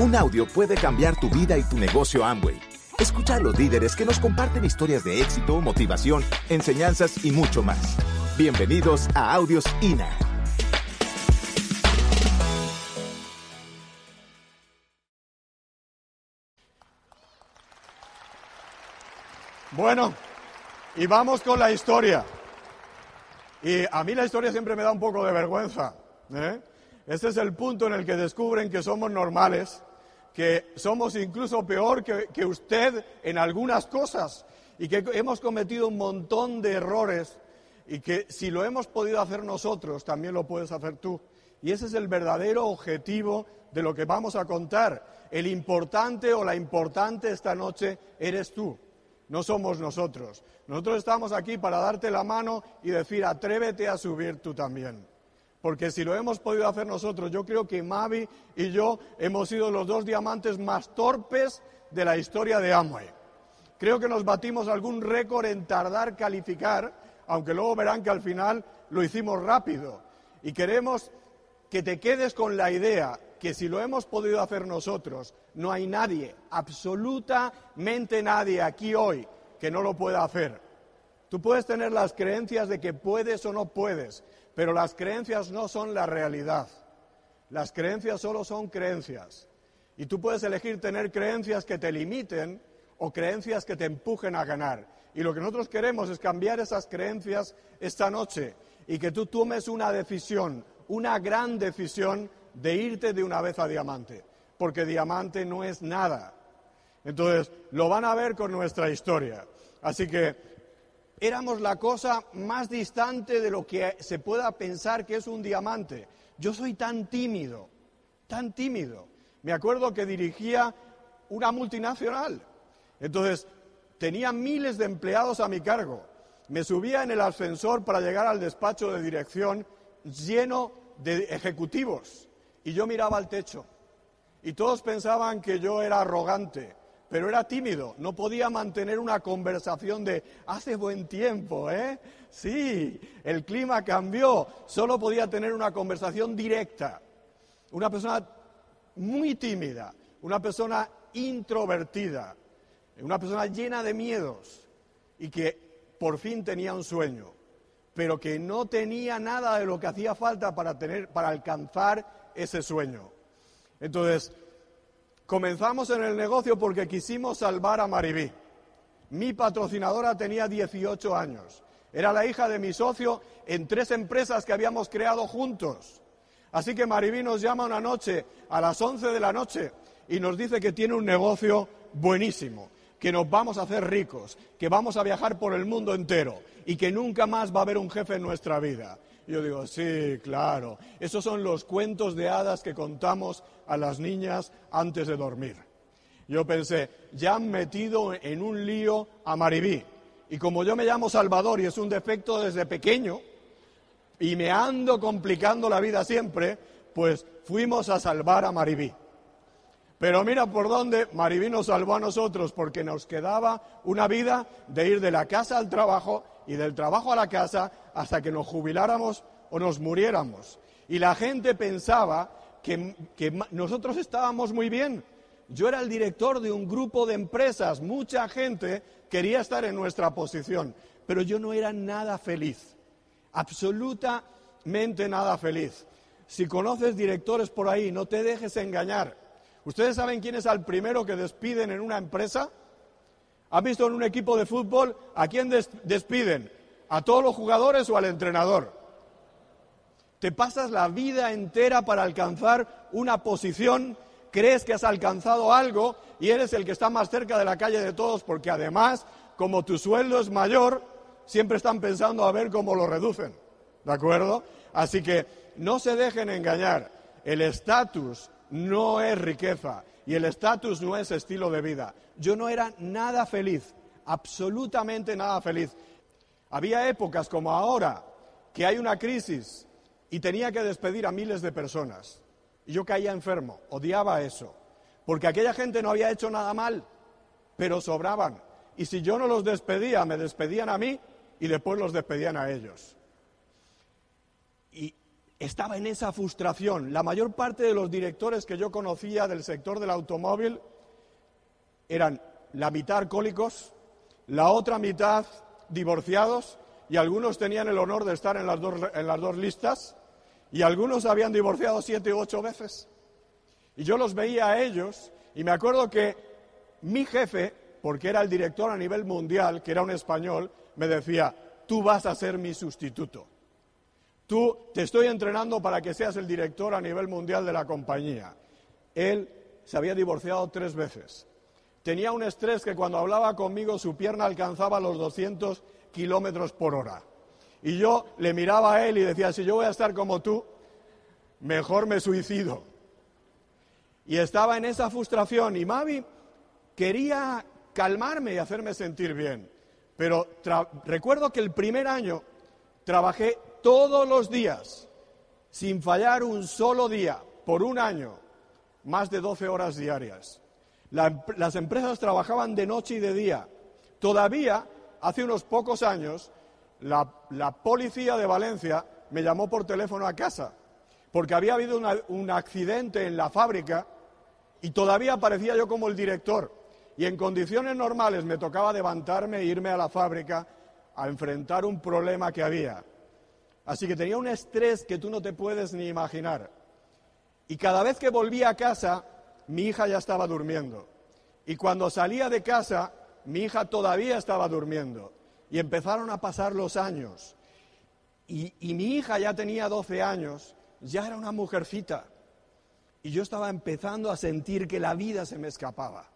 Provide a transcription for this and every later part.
Un audio puede cambiar tu vida y tu negocio Amway. Escucha a los líderes que nos comparten historias de éxito, motivación, enseñanzas y mucho más. Bienvenidos a Audios INA. Bueno, y vamos con la historia. Y a mí la historia siempre me da un poco de vergüenza. ¿eh? Este es el punto en el que descubren que somos normales, que somos incluso peor que, que usted en algunas cosas y que hemos cometido un montón de errores y que si lo hemos podido hacer nosotros, también lo puedes hacer tú. Y ese es el verdadero objetivo de lo que vamos a contar. El importante o la importante esta noche eres tú no somos nosotros. Nosotros estamos aquí para darte la mano y decir, atrévete a subir tú también. Porque si lo hemos podido hacer nosotros, yo creo que Mavi y yo hemos sido los dos diamantes más torpes de la historia de Amway. Creo que nos batimos algún récord en tardar calificar, aunque luego verán que al final lo hicimos rápido. Y queremos que te quedes con la idea que si lo hemos podido hacer nosotros, no hay nadie, absolutamente nadie aquí hoy que no lo pueda hacer. Tú puedes tener las creencias de que puedes o no puedes, pero las creencias no son la realidad. Las creencias solo son creencias. Y tú puedes elegir tener creencias que te limiten o creencias que te empujen a ganar. Y lo que nosotros queremos es cambiar esas creencias esta noche y que tú tomes una decisión, una gran decisión de irte de una vez a diamante, porque diamante no es nada. Entonces, lo van a ver con nuestra historia. Así que éramos la cosa más distante de lo que se pueda pensar que es un diamante. Yo soy tan tímido, tan tímido. Me acuerdo que dirigía una multinacional. Entonces, tenía miles de empleados a mi cargo. Me subía en el ascensor para llegar al despacho de dirección lleno de ejecutivos y yo miraba al techo. Y todos pensaban que yo era arrogante, pero era tímido, no podía mantener una conversación de hace buen tiempo, ¿eh? Sí, el clima cambió, solo podía tener una conversación directa. Una persona muy tímida, una persona introvertida, una persona llena de miedos y que por fin tenía un sueño, pero que no tenía nada de lo que hacía falta para tener para alcanzar ese sueño. Entonces, comenzamos en el negocio porque quisimos salvar a Maribí. Mi patrocinadora tenía 18 años. Era la hija de mi socio en tres empresas que habíamos creado juntos. Así que Maribí nos llama una noche a las 11 de la noche y nos dice que tiene un negocio buenísimo, que nos vamos a hacer ricos, que vamos a viajar por el mundo entero y que nunca más va a haber un jefe en nuestra vida yo digo, sí, claro. Esos son los cuentos de hadas que contamos a las niñas antes de dormir. Yo pensé, ya han metido en un lío a Maribí. Y como yo me llamo Salvador y es un defecto desde pequeño, y me ando complicando la vida siempre, pues fuimos a salvar a Maribí. Pero mira por dónde Maribí nos salvó a nosotros, porque nos quedaba una vida de ir de la casa al trabajo y del trabajo a la casa hasta que nos jubiláramos o nos muriéramos. Y la gente pensaba que, nosotros estábamos muy bien. Yo era el director de un grupo de empresas, mucha gente quería estar en nuestra posición, pero yo no era nada feliz, absolutamente nada feliz. Si conoces directores por ahí, no te dejes engañar. ¿Ustedes saben quién es el primero que despiden en una empresa? ¿Has visto en un equipo de fútbol a quién despiden? ¿A todos los jugadores o al entrenador? Te pasas la vida entera para alcanzar una posición, crees que has alcanzado algo y eres el que está más cerca de la calle de todos porque además, como tu sueldo es mayor, siempre están pensando a ver cómo lo reducen. ¿De acuerdo? Así que no se dejen engañar. El estatus no es riqueza y el estatus no es estilo de vida. Yo no era nada feliz, absolutamente nada feliz. Había épocas como ahora que hay una crisis y tenía que despedir a miles de personas. Y yo caía enfermo, odiaba eso, porque aquella gente no había hecho nada mal, pero sobraban. Y si yo no los despedía, me despedían a mí y después los despedían a ellos. Y estaba en esa frustración. La mayor parte de los directores que yo conocía del sector del automóvil eran la mitad alcohólicos, la otra mitad divorciados y algunos tenían el honor de estar en las dos, en las dos listas y algunos habían divorciado siete u ocho veces. Y yo los veía a ellos y me acuerdo que mi jefe, porque era el director a nivel mundial, que era un español, me decía, tú vas a ser mi sustituto. Tú te estoy entrenando para que seas el director a nivel mundial de la compañía. Él se había divorciado tres veces. Tenía un estrés que cuando hablaba conmigo su pierna alcanzaba los 200 kilómetros por hora. Y yo le miraba a él y decía, si yo voy a estar como tú, mejor me suicido. Y estaba en esa frustración y Mavi quería calmarme y hacerme sentir bien. Pero recuerdo que el primer año trabajé todos los días, sin fallar un solo día, por un año, más de 12 horas diarias. Las empresas trabajaban de noche y de día. Todavía, hace unos pocos años, la, policía de Valencia me llamó por teléfono a casa, porque había habido un accidente en la fábrica y todavía aparecía yo como el director. Y en condiciones normales me tocaba levantarme e irme a la fábrica a enfrentar un problema que había. Así que tenía un estrés que tú no te puedes ni imaginar. Y cada vez que volvía a casa, mi hija ya estaba durmiendo. Y cuando salía de casa, mi hija todavía estaba durmiendo. Y empezaron a pasar los años. Y, mi hija ya tenía 12 años, ya era una mujercita. Y yo estaba empezando a sentir que la vida se me escapaba.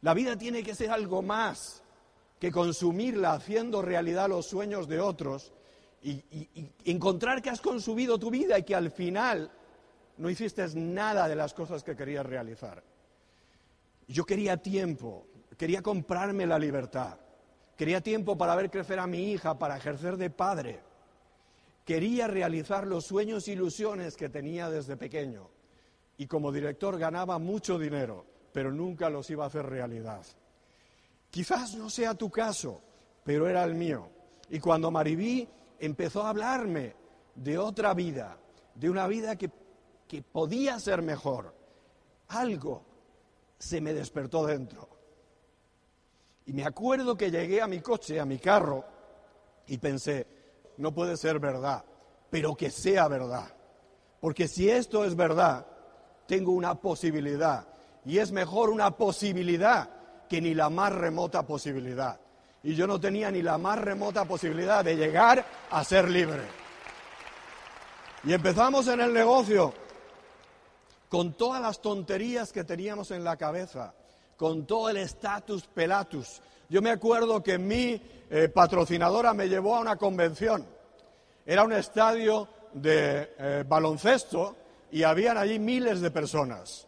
La vida tiene que ser algo más que consumirla haciendo realidad los sueños de otros y, encontrar que has consumido tu vida y que al final no hiciste nada de las cosas que querías realizar. Yo quería tiempo, quería comprarme la libertad, quería tiempo para ver crecer a mi hija, para ejercer de padre. Quería realizar los sueños e ilusiones que tenía desde pequeño. Y como director ganaba mucho dinero, pero nunca los iba a hacer realidad. Quizás no sea tu caso, pero era el mío. Y cuando Maribí empezó a hablarme de otra vida, de una vida que, que podía ser mejor. Algo se me despertó dentro. Y me acuerdo que llegué a mi coche, a mi carro, y pensé, no puede ser verdad, pero que sea verdad. Porque si esto es verdad, tengo una posibilidad. Y es mejor una posibilidad que ni la más remota posibilidad y yo no tenía ni la más remota posibilidad de llegar a ser libre. Y empezamos en el negocio con todas las tonterías que teníamos en la cabeza, con todo el status pelatus. Yo me acuerdo que mi eh, patrocinadora me llevó a una convención. Era un estadio de eh, baloncesto y habían allí miles de personas.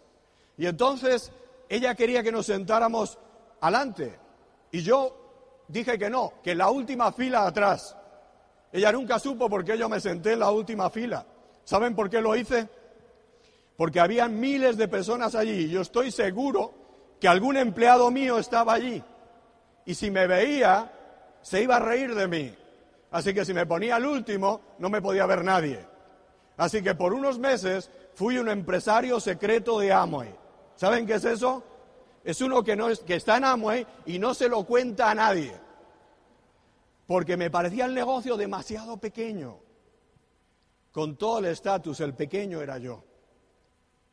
Y entonces ella quería que nos sentáramos adelante. Y yo dije que no, que la última fila atrás. Ella nunca supo por qué yo me senté en la última fila. ¿Saben por qué lo hice? Porque había miles de personas allí yo estoy seguro que algún empleado mío estaba allí. Y si me veía, se iba a reír de mí. Así que si me ponía al último, no me podía ver nadie. Así que por unos meses fui un empresario secreto de Amway. ¿Saben qué es eso? Es uno que, no que está en Amway y no se lo cuenta a nadie. Porque me parecía el negocio demasiado pequeño. Con todo el estatus, el pequeño era yo.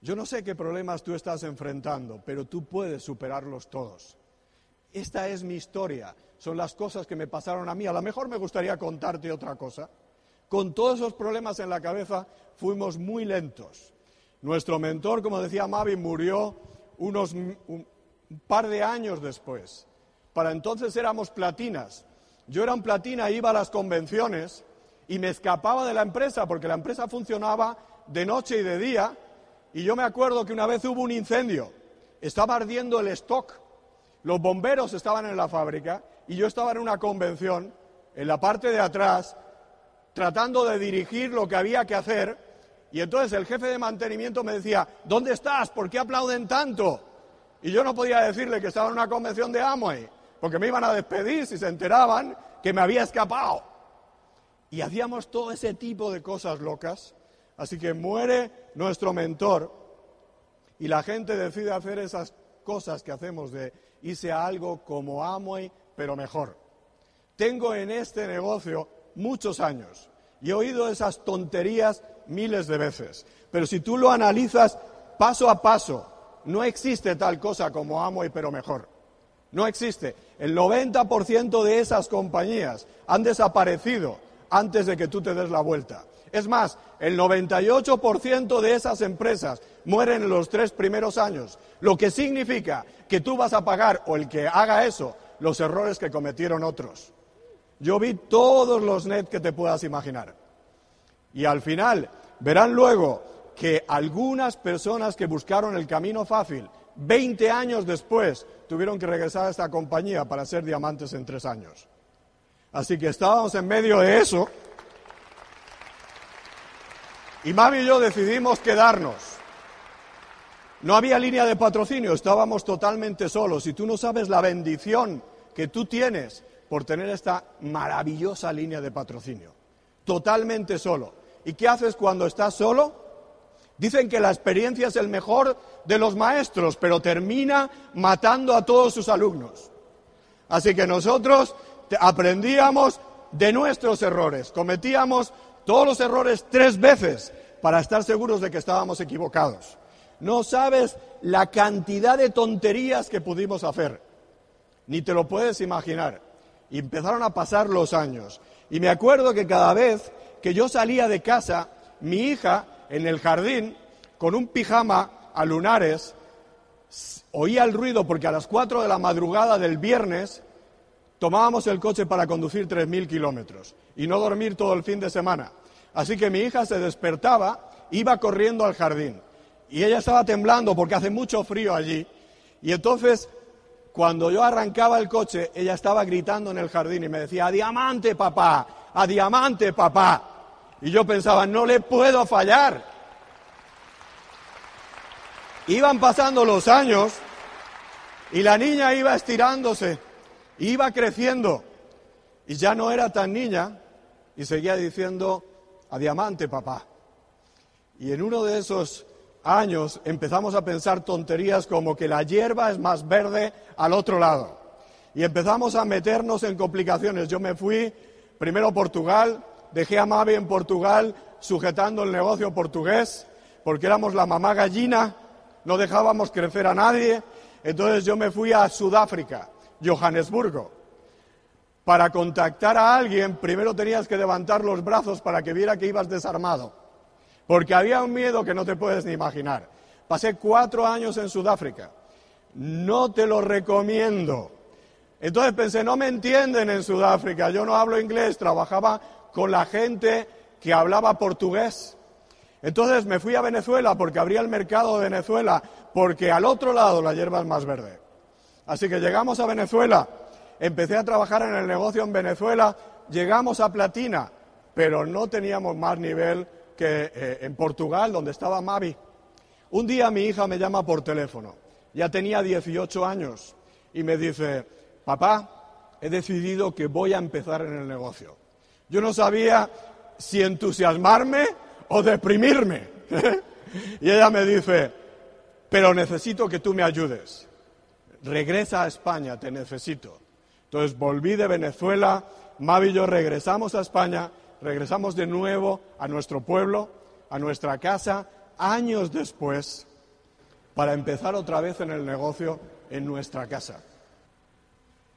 Yo no sé qué problemas tú estás enfrentando, pero tú puedes superarlos todos. Esta es mi historia, son las cosas que me pasaron a mí. A lo mejor me gustaría contarte otra cosa. Con todos esos problemas en la cabeza fuimos muy lentos. Nuestro mentor, como decía Mavi, murió unos, un par de años después. Para entonces éramos platinas. Yo era un platina, iba a las convenciones y me escapaba de la empresa porque la empresa funcionaba de noche y de día. Y yo me acuerdo que una vez hubo un incendio, estaba ardiendo el stock, los bomberos estaban en la fábrica y yo estaba en una convención, en la parte de atrás, tratando de dirigir lo que había que hacer. Y entonces el jefe de mantenimiento me decía, ¿dónde estás? ¿Por qué aplauden tanto? Y yo no podía decirle que estaba en una convención de Amway, porque me iban a despedir si se enteraban que me había escapado. Y hacíamos todo ese tipo de cosas locas. Así que muere nuestro mentor y la gente decide hacer esas cosas que hacemos de a algo como Amway, pero mejor. Tengo en este negocio muchos años y he oído esas tonterías miles de veces. Pero si tú lo analizas paso a paso, no existe tal cosa como Amway, pero mejor. No existe. El 90% de esas compañías han desaparecido antes de que tú te des la vuelta. Es más, el 98% de esas empresas mueren en los tres primeros años, lo que significa que tú vas a pagar, o el que haga eso, los errores que cometieron otros. Yo vi todos los net que te puedas imaginar. Y al final, verán luego que algunas personas que buscaron el camino fácil, 20 años después, tuvieron que regresar a esta compañía para ser diamantes en tres años. Así que estábamos en medio de eso. Y Mavi y yo decidimos quedarnos. No había línea de patrocinio, estábamos totalmente solos. Y tú no sabes la bendición que tú tienes por tener esta maravillosa línea de patrocinio. Totalmente solo. ¿Y qué haces cuando estás solo? Dicen que la experiencia es el mejor de los maestros, pero termina matando a todos sus alumnos. Así que nosotros aprendíamos de nuestros errores, cometíamos todos los errores tres veces para estar seguros de que estábamos equivocados. No sabes la cantidad de tonterías que pudimos hacer, ni te lo puedes imaginar. Y empezaron a pasar los años. Y me acuerdo que cada vez que yo salía de casa, mi hija en el jardín, con un pijama a lunares, oía el ruido porque a las cuatro de la madrugada del viernes tomábamos el coche para conducir 3.000 kilómetros y no dormir todo el fin de semana. Así que mi hija se despertaba, iba corriendo al jardín y ella estaba temblando porque hace mucho frío allí. Y entonces, cuando yo arrancaba el coche, ella estaba gritando en el jardín y me decía, a diamante, papá, a diamante, papá. Y yo pensaba, no le puedo fallar. Iban pasando los años y la niña iba estirándose, iba creciendo y ya no era tan niña y seguía diciendo, a diamante, papá. Y en uno de esos años empezamos a pensar tonterías como que la hierba es más verde al otro lado. Y empezamos a meternos en complicaciones. Yo me fui primero a Portugal, dejé a Mavi en Portugal sujetando el negocio portugués, porque éramos la mamá gallina, no dejábamos crecer a nadie. Entonces yo me fui a Sudáfrica, Johannesburgo. Para contactar a alguien, primero tenías que levantar los brazos para que viera que ibas desarmado, porque había un miedo que no te puedes ni imaginar. Pasé cuatro años en Sudáfrica. No te lo recomiendo. Entonces pensé, no me entienden en Sudáfrica, yo no hablo inglés, trabajaba con la gente que hablaba portugués. Entonces me fui a Venezuela porque abría el mercado de Venezuela, porque al otro lado la hierba es más verde. Así que llegamos a Venezuela, empecé a trabajar en el negocio en Venezuela, llegamos a Platina, pero no teníamos más nivel que eh, en Portugal, donde estaba Mavi. Un día mi hija me llama por teléfono, ya tenía 18 años, y me dice, papá, he decidido que voy a empezar en el negocio. Yo no sabía si entusiasmarme o deprimirme. y ella me dice, pero necesito que tú me ayudes. Regresa a España, te necesito. Entonces volví de Venezuela, Mavi y yo regresamos a España, regresamos de nuevo a nuestro pueblo, a nuestra casa, años después, para empezar otra vez en el negocio en nuestra casa.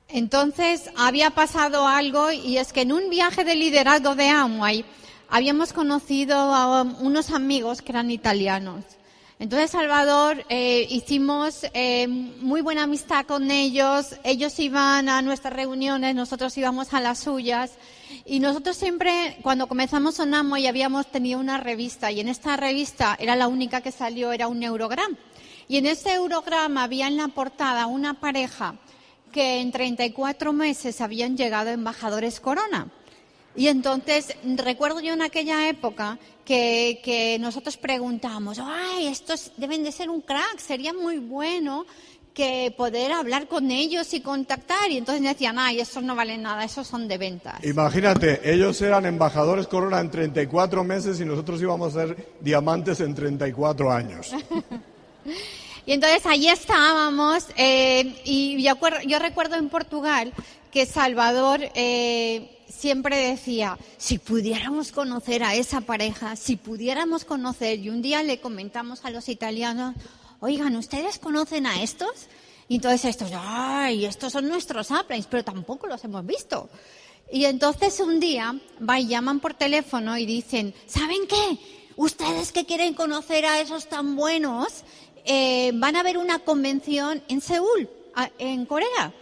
Entonces había pasado algo y es que en un viaje de liderazgo de Amway habíamos conocido a unos amigos que eran italianos. Entonces, Salvador, eh, hicimos eh, muy buena amistad con ellos. Ellos iban a nuestras reuniones, nosotros íbamos a las suyas. Y nosotros siempre, cuando comenzamos en Amway, habíamos tenido una revista. Y en esta revista era la única que salió, era un Eurogram. Y en ese Eurograma había en la portada una pareja que en 34 meses habían llegado embajadores corona. Y entonces recuerdo yo en aquella época que, que nosotros preguntamos, ay, estos deben de ser un crack, sería muy bueno que poder hablar con ellos y contactar. Y entonces decían, ay, esos no valen nada, esos son de ventas. Imagínate, ellos eran embajadores Corona en 34 meses y nosotros íbamos a ser diamantes en 34 años. y entonces allí estábamos eh, y yo, yo, recuerdo en Portugal que Salvador eh, siempre decía, si pudiéramos conocer a esa pareja, si pudiéramos conocer, y un día le comentamos a los italianos, oigan, ¿ustedes conocen a estos? Y entonces estos, ay, estos son nuestros upliners, pero tampoco los hemos visto. Y entonces un día va y llaman por teléfono y dicen, ¿saben qué? Ustedes que quieren conocer a esos tan buenos, eh, van a ver una convención en Seúl, en Corea.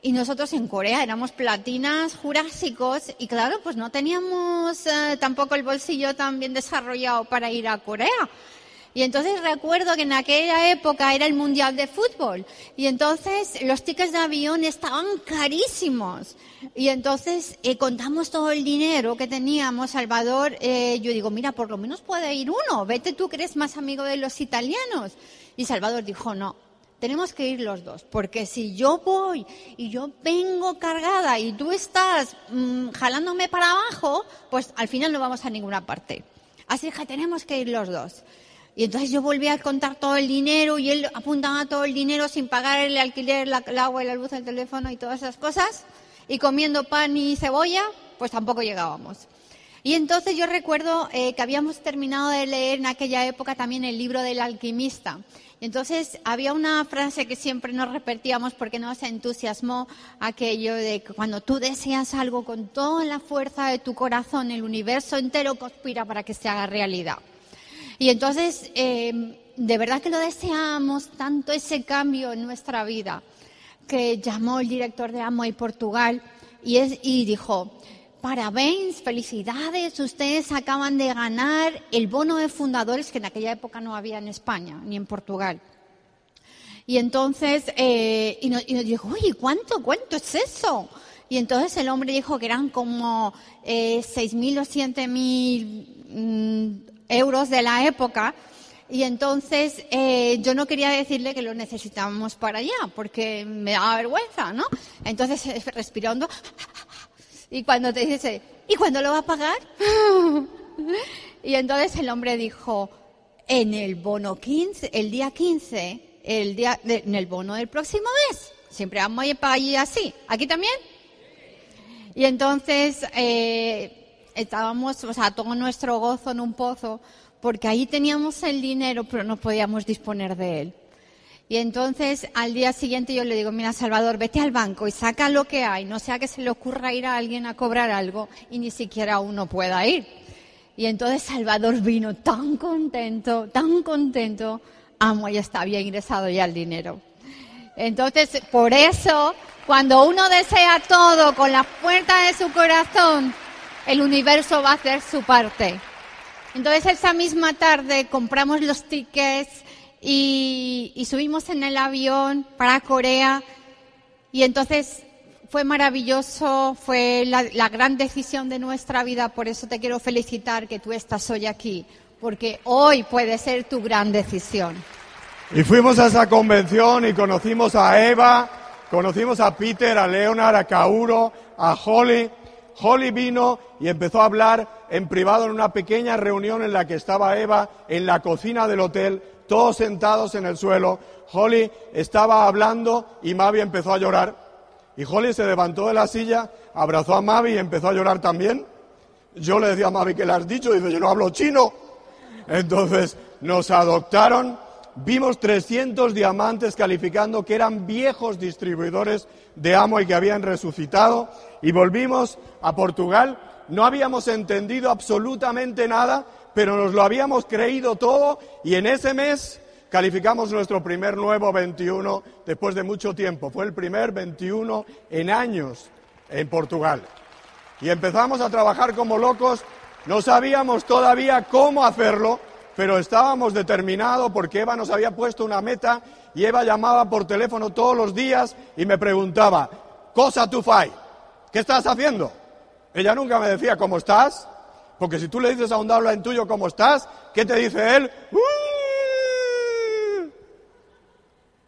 Y nosotros en Corea éramos platinas jurásicos y claro, pues no teníamos eh, tampoco el bolsillo tan bien desarrollado para ir a Corea. Y entonces recuerdo que en aquella época era el Mundial de Fútbol. Y entonces los tickets de avión estaban carísimos. Y entonces eh, contamos todo el dinero que teníamos, Salvador. Eh, yo digo, mira, por lo menos puede ir uno. Vete tú que eres más amigo de los italianos. Y Salvador dijo, no, tenemos que ir los dos, porque si yo voy y yo vengo cargada y tú estás mm, jalándome para abajo, pues al final no vamos a ninguna parte. Así que tenemos que ir los dos. Y entonces yo volví a contar todo el dinero y él apuntaba todo el dinero sin pagar el alquiler, el agua la luz, el teléfono y todas esas cosas. Y comiendo pan y cebolla, pues tampoco llegábamos. Y entonces yo recuerdo eh, que habíamos terminado de leer en aquella época también el libro del alquimista. Entonces había una frase que siempre nos repetíamos porque nos entusiasmó aquello de que cuando tú deseas algo con toda la fuerza de tu corazón, el universo entero conspira para que se haga realidad. Y entonces, eh, de verdad que lo deseamos tanto ese cambio en nuestra vida, que llamó el director de Amo y Portugal y, dijo, parabéns, felicidades, ustedes acaban de ganar el bono de fundadores que en aquella época no había en España ni en Portugal. Y entonces, eh, y, nos, dijo, oye, ¿cuánto, cuánto es eso? Y entonces el hombre dijo que eran como eh, 6.000 o 7.000 mm, euros de la época. Y entonces eh, yo no quería decirle que lo necesitábamos para allá, porque me daba vergüenza, ¿no? Entonces respirando. Y cuando te dice, ¿y cuándo lo va a pagar? y entonces el hombre dijo, en el bono 15, el día 15, el día, en el bono del próximo mes. Siempre vamos a ir para allí así. ¿Aquí también? Y entonces eh, estábamos, o sea, todo nuestro gozo en un pozo, porque ahí teníamos el dinero, pero no podíamos disponer de él. Y entonces al día siguiente yo le digo, mira Salvador, vete al banco y saca lo que hay, no sea que se le ocurra ir a alguien a cobrar algo y ni siquiera uno pueda ir. Y entonces Salvador vino tan contento, tan contento, amo, ya está, había ingresado ya el dinero. Entonces, por eso, cuando uno desea todo con la puerta de su corazón, el universo va a hacer su parte. Entonces esa misma tarde compramos los tickets y, subimos en el avión para Corea. Y entonces fue maravilloso, fue la, la, gran decisión de nuestra vida, por eso te quiero felicitar que tú estás hoy aquí, porque hoy puede ser tu gran decisión. Y fuimos a esa convención y conocimos a Eva, conocimos a Peter, a Leonard, a Kauro, a Holly, Holly vino y empezó a hablar en privado en una pequeña reunión en la que estaba Eva en la cocina del hotel, todos sentados en el suelo. Holly estaba hablando y Mavi empezó a llorar. Y Holly se levantó de la silla, abrazó a Mavi y empezó a llorar también. Yo le decía a Mavi, ¿qué le has dicho? Dice, yo no hablo chino. Entonces nos adoptaron vimos 300 diamantes calificando que eran viejos distribuidores de Amo y que habían resucitado y volvimos a Portugal. No habíamos entendido absolutamente nada, pero nos lo habíamos creído todo y en ese mes calificamos nuestro primer nuevo 21 después de mucho tiempo. Fue el primer 21 en años en Portugal. Y empezamos a trabajar como locos. No sabíamos todavía cómo hacerlo, pero estábamos determinados porque Eva nos había puesto una meta y Eva llamaba por teléfono todos los días y me preguntaba, cosa tu fai, ¿qué estás haciendo? Ella nunca me decía, ¿cómo estás? Porque si tú le dices a un en tuyo, ¿cómo estás? ¿Qué te dice él?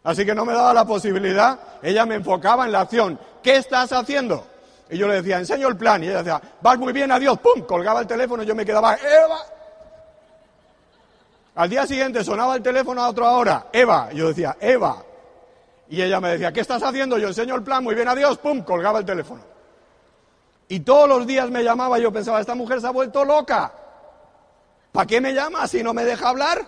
Así que no me daba la posibilidad, ella me enfocaba en la acción. ¿Qué estás haciendo? Y yo le decía, enseño el plan. Y ella decía, vas muy bien, adiós. ¡Pum! Colgaba el teléfono y yo me quedaba, Eva. Al día siguiente sonaba el teléfono a otra hora, Eva. Y yo decía, Eva. Y ella me decía, ¿qué estás haciendo? Yo enseño el plan, muy bien, adiós. ¡Pum! Colgaba el teléfono. Y todos los días me llamaba y yo pensaba, esta mujer se ha vuelto loca. ¿Para qué me llama si no me deja hablar?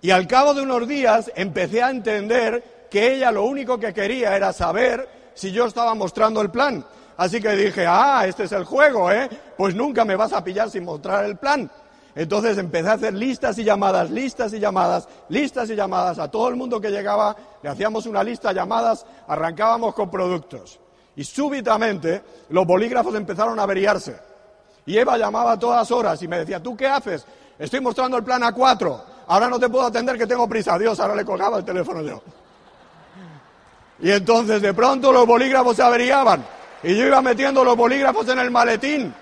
Y al cabo de unos días empecé a entender que ella lo único que quería era saber si yo estaba mostrando el plan. Así que dije, ah, este es el juego, ¿eh? Pues nunca me vas a pillar sin mostrar el plan. Entonces empecé a hacer listas y llamadas, listas y llamadas, listas y llamadas. A todo el mundo que llegaba le hacíamos una lista de llamadas, arrancábamos con productos. Y súbitamente los bolígrafos empezaron a averiarse. Y Eva llamaba a todas horas y me decía, ¿tú qué haces? Estoy mostrando el plan a cuatro. Ahora no te puedo atender que tengo prisa. Dios, ahora le colgaba el teléfono yo. Y entonces de pronto los bolígrafos se averiaban. Y yo iba metiendo los bolígrafos en el maletín.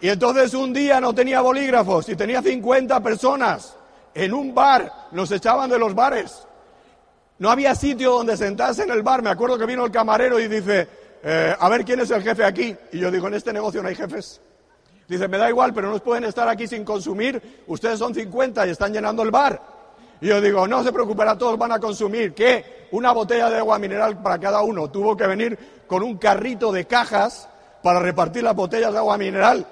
Y entonces un día no tenía bolígrafos y tenía 50 personas en un bar. Nos echaban de los bares. No había sitio donde sentarse en el bar. Me acuerdo que vino el camarero y dice, eh, a ver quién es el jefe aquí. Y yo digo, en este negocio no hay jefes. Dice, me da igual, pero no pueden estar aquí sin consumir. Ustedes son 50 y están llenando el bar. Y yo digo, no se preocupen, todos van a consumir. ¿Qué? Una botella de agua mineral para cada uno. Tuvo que venir con un carrito de cajas para repartir las botellas de agua mineral.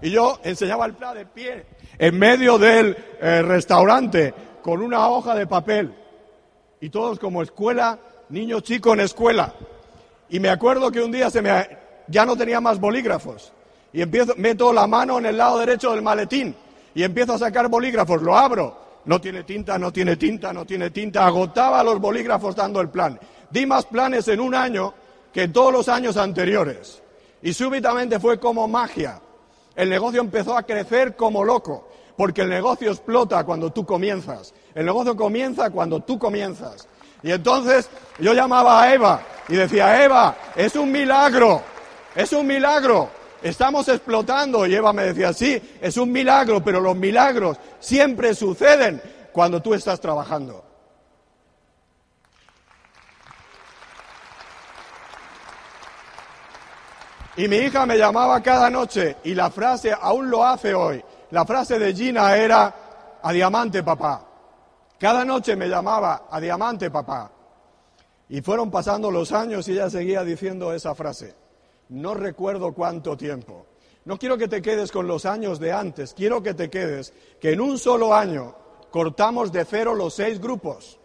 Y yo enseñaba el plan de pie en medio del eh, restaurante con una hoja de papel. Y todos como escuela, niño chico en escuela. Y me acuerdo que un día ya no tenía más bolígrafos y empiezo, meto la mano en el lado derecho del maletín y empiezo a sacar bolígrafos, lo abro, no tiene tinta, no tiene tinta, no tiene tinta, agotaba los bolígrafos dando el plan. Di más planes en un año que en todos los años anteriores. Y súbitamente fue como magia. El negocio empezó a crecer como loco, porque el negocio explota cuando tú comienzas. El negocio comienza cuando tú comienzas. Y entonces yo llamaba a Eva y decía, Eva, es un milagro, es un milagro. Estamos explotando. Y Eva me decía, sí, es un milagro, pero los milagros siempre suceden cuando tú estás trabajando. Y mi hija me llamaba cada noche y la frase, aún lo hace hoy, la frase de Gina era, a diamante papá. Cada noche me llamaba, a diamante papá. Y fueron pasando los años y ella seguía diciendo esa frase no recuerdo cuánto tiempo. No quiero que te quedes con los años de antes, quiero que te quedes que en un solo año cortamos de cero los seis grupos,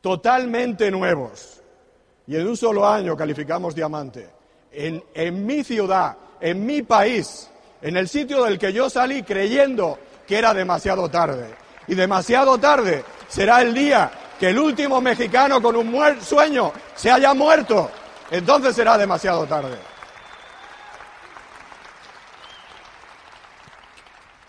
totalmente nuevos, y en un solo año calificamos diamante. En, en mi ciudad, en mi país, en el sitio del que yo salí creyendo que era demasiado tarde. Y demasiado tarde será el día que el último mexicano con un sueño se haya muerto entonces será demasiado tarde.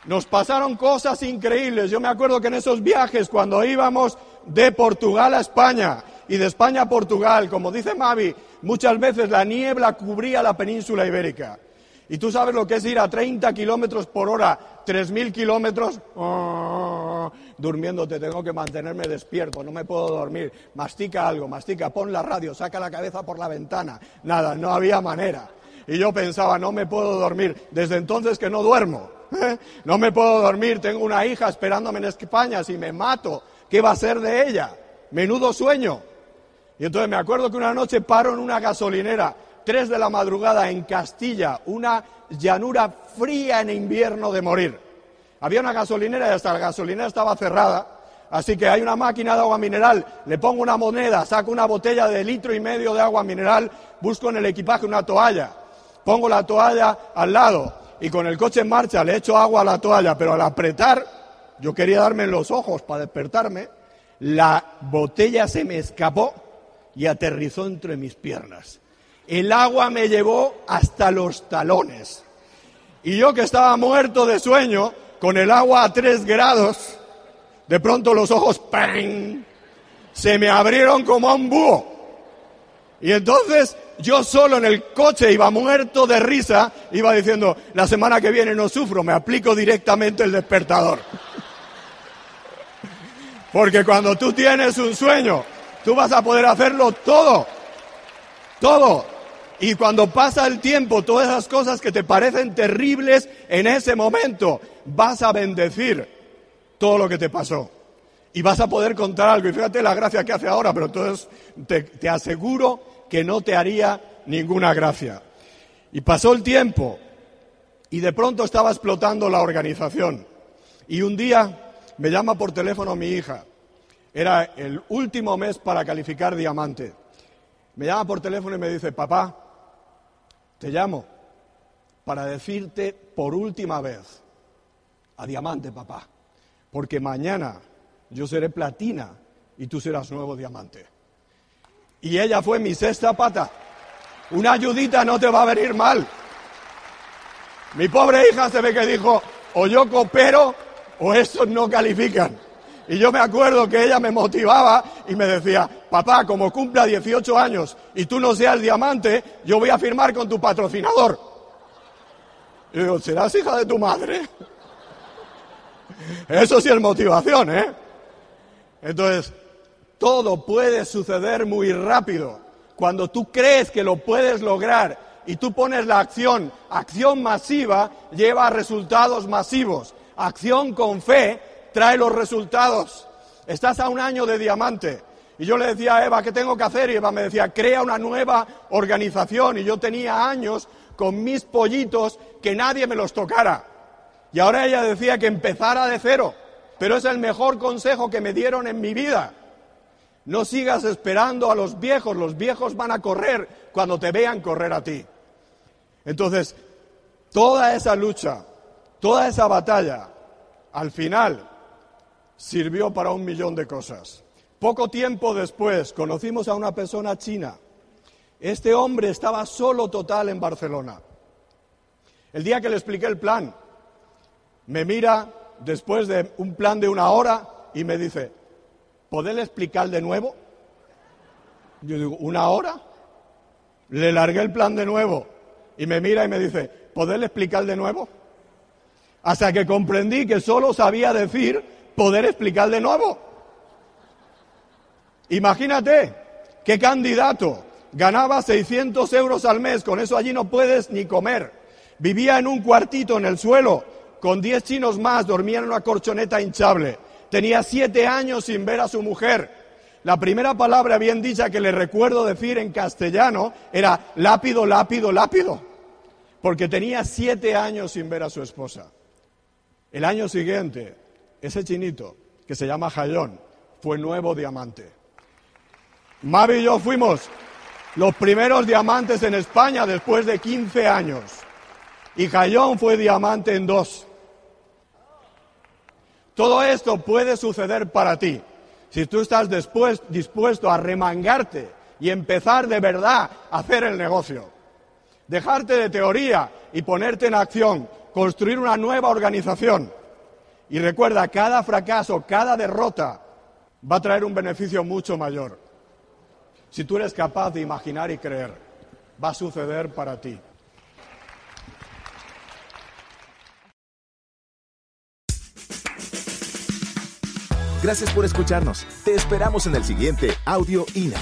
Nos pasaron cosas increíbles. Yo me acuerdo que en esos viajes, cuando íbamos de Portugal a España y de España a Portugal, como dice Mavi, muchas veces la niebla cubría la península ibérica. Y tú sabes lo que es ir a 30 kilómetros por hora, 3.000 kilómetros, oh, durmiéndote, tengo que mantenerme despierto, no me puedo dormir. Mastica algo, mastica, pon la radio, saca la cabeza por la ventana. Nada, no había manera. Y yo pensaba, no me puedo dormir. Desde entonces que no duermo. ¿eh? No me puedo dormir, tengo una hija esperándome en España, si me mato, ¿qué va a ser de ella? Menudo sueño. Y entonces me acuerdo que una noche paro en una gasolinera tres de la madrugada en Castilla, una llanura fría en invierno de morir. Había una gasolinera y hasta la gasolinera estaba cerrada, así que hay una máquina de agua mineral, le pongo una moneda, saco una botella de litro y medio de agua mineral, busco en el equipaje una toalla, pongo la toalla al lado y con el coche en marcha le echo agua a la toalla, pero al apretar, yo quería darme los ojos para despertarme, la botella se me escapó y aterrizó entre mis piernas. El agua me llevó hasta los talones. Y yo que estaba muerto de sueño, con el agua a tres grados, de pronto los ojos se me abrieron como a un búho. Y entonces yo solo en el coche iba muerto de risa, iba diciendo, la semana que viene no sufro, me aplico directamente el despertador. Porque cuando tú tienes un sueño, tú vas a poder hacerlo todo. Todo. Y cuando pasa el tiempo, todas esas cosas que te parecen terribles en ese momento, vas a bendecir todo lo que te pasó. Y vas a poder contar algo. Y fíjate la gracia que hace ahora, pero te, te aseguro que no te haría ninguna gracia. Y pasó el tiempo y de pronto estaba explotando la organización. Y un día me llama por teléfono mi hija. Era el último mes para calificar diamante. Me llama por teléfono y me dice, papá, te llamo para decirte por última vez, a diamante, papá, porque mañana yo seré platina y tú serás nuevo diamante. Y ella fue mi sexta pata. Una ayudita no te va a venir mal. Mi pobre hija se ve que dijo, o yo coopero o estos no califican. Y yo me acuerdo que ella me motivaba y me decía, papá, como cumpla 18 años y tú no seas diamante, yo voy a firmar con tu patrocinador. Y digo, ¿serás hija de tu madre? Eso sí es motivación, ¿eh? Entonces, todo puede suceder muy rápido. Cuando tú crees que lo puedes lograr y tú pones la acción, acción masiva lleva a resultados masivos. Acción con fe trae los resultados. Estás a un año de diamante. Y yo le decía a Eva, ¿qué tengo que hacer? Y Eva me decía, crea una nueva organización. Y yo tenía años con mis pollitos que nadie me los tocara. Y ahora ella decía que empezara de cero. Pero es el mejor consejo que me dieron en mi vida. No sigas esperando a los viejos, los viejos van a correr cuando te vean correr a ti. Entonces, toda esa lucha, toda esa batalla, al final sirvió para un millón de cosas. Poco tiempo después conocimos a una persona china. Este hombre estaba solo total en Barcelona. El día que le expliqué el plan, me mira después de un plan de una hora y me dice, ¿poderle explicar de nuevo? Yo digo, ¿una hora? Le largué el plan de nuevo y me mira y me dice, ¿poderle explicar de nuevo? Hasta que comprendí que solo sabía decir, poder explicar de nuevo. Imagínate, qué candidato ganaba 600 euros al mes, con eso allí no puedes ni comer. Vivía en un cuartito en el suelo, con 10 chinos más, dormía en una corchoneta hinchable. Tenía siete años sin ver a su mujer. La primera palabra bien dicha que le recuerdo decir en castellano era lápido, lápido, lápido. Porque tenía siete años sin ver a su esposa. El año siguiente, ese chinito, que se llama Jayón, fue nuevo diamante. Mavi y yo fuimos los primeros diamantes en España después de 15 años. Y Jayón fue diamante en dos. Todo esto puede suceder para ti si tú estás dispuesto a remangarte y empezar de verdad a hacer el negocio. Dejarte de teoría y ponerte en acción, construir una nueva organización. Y recuerda, cada fracaso, cada derrota va a traer un beneficio mucho mayor. Si tú eres capaz de imaginar y creer, va a suceder para ti. Gracias por escucharnos. Te esperamos en el siguiente Audio INA.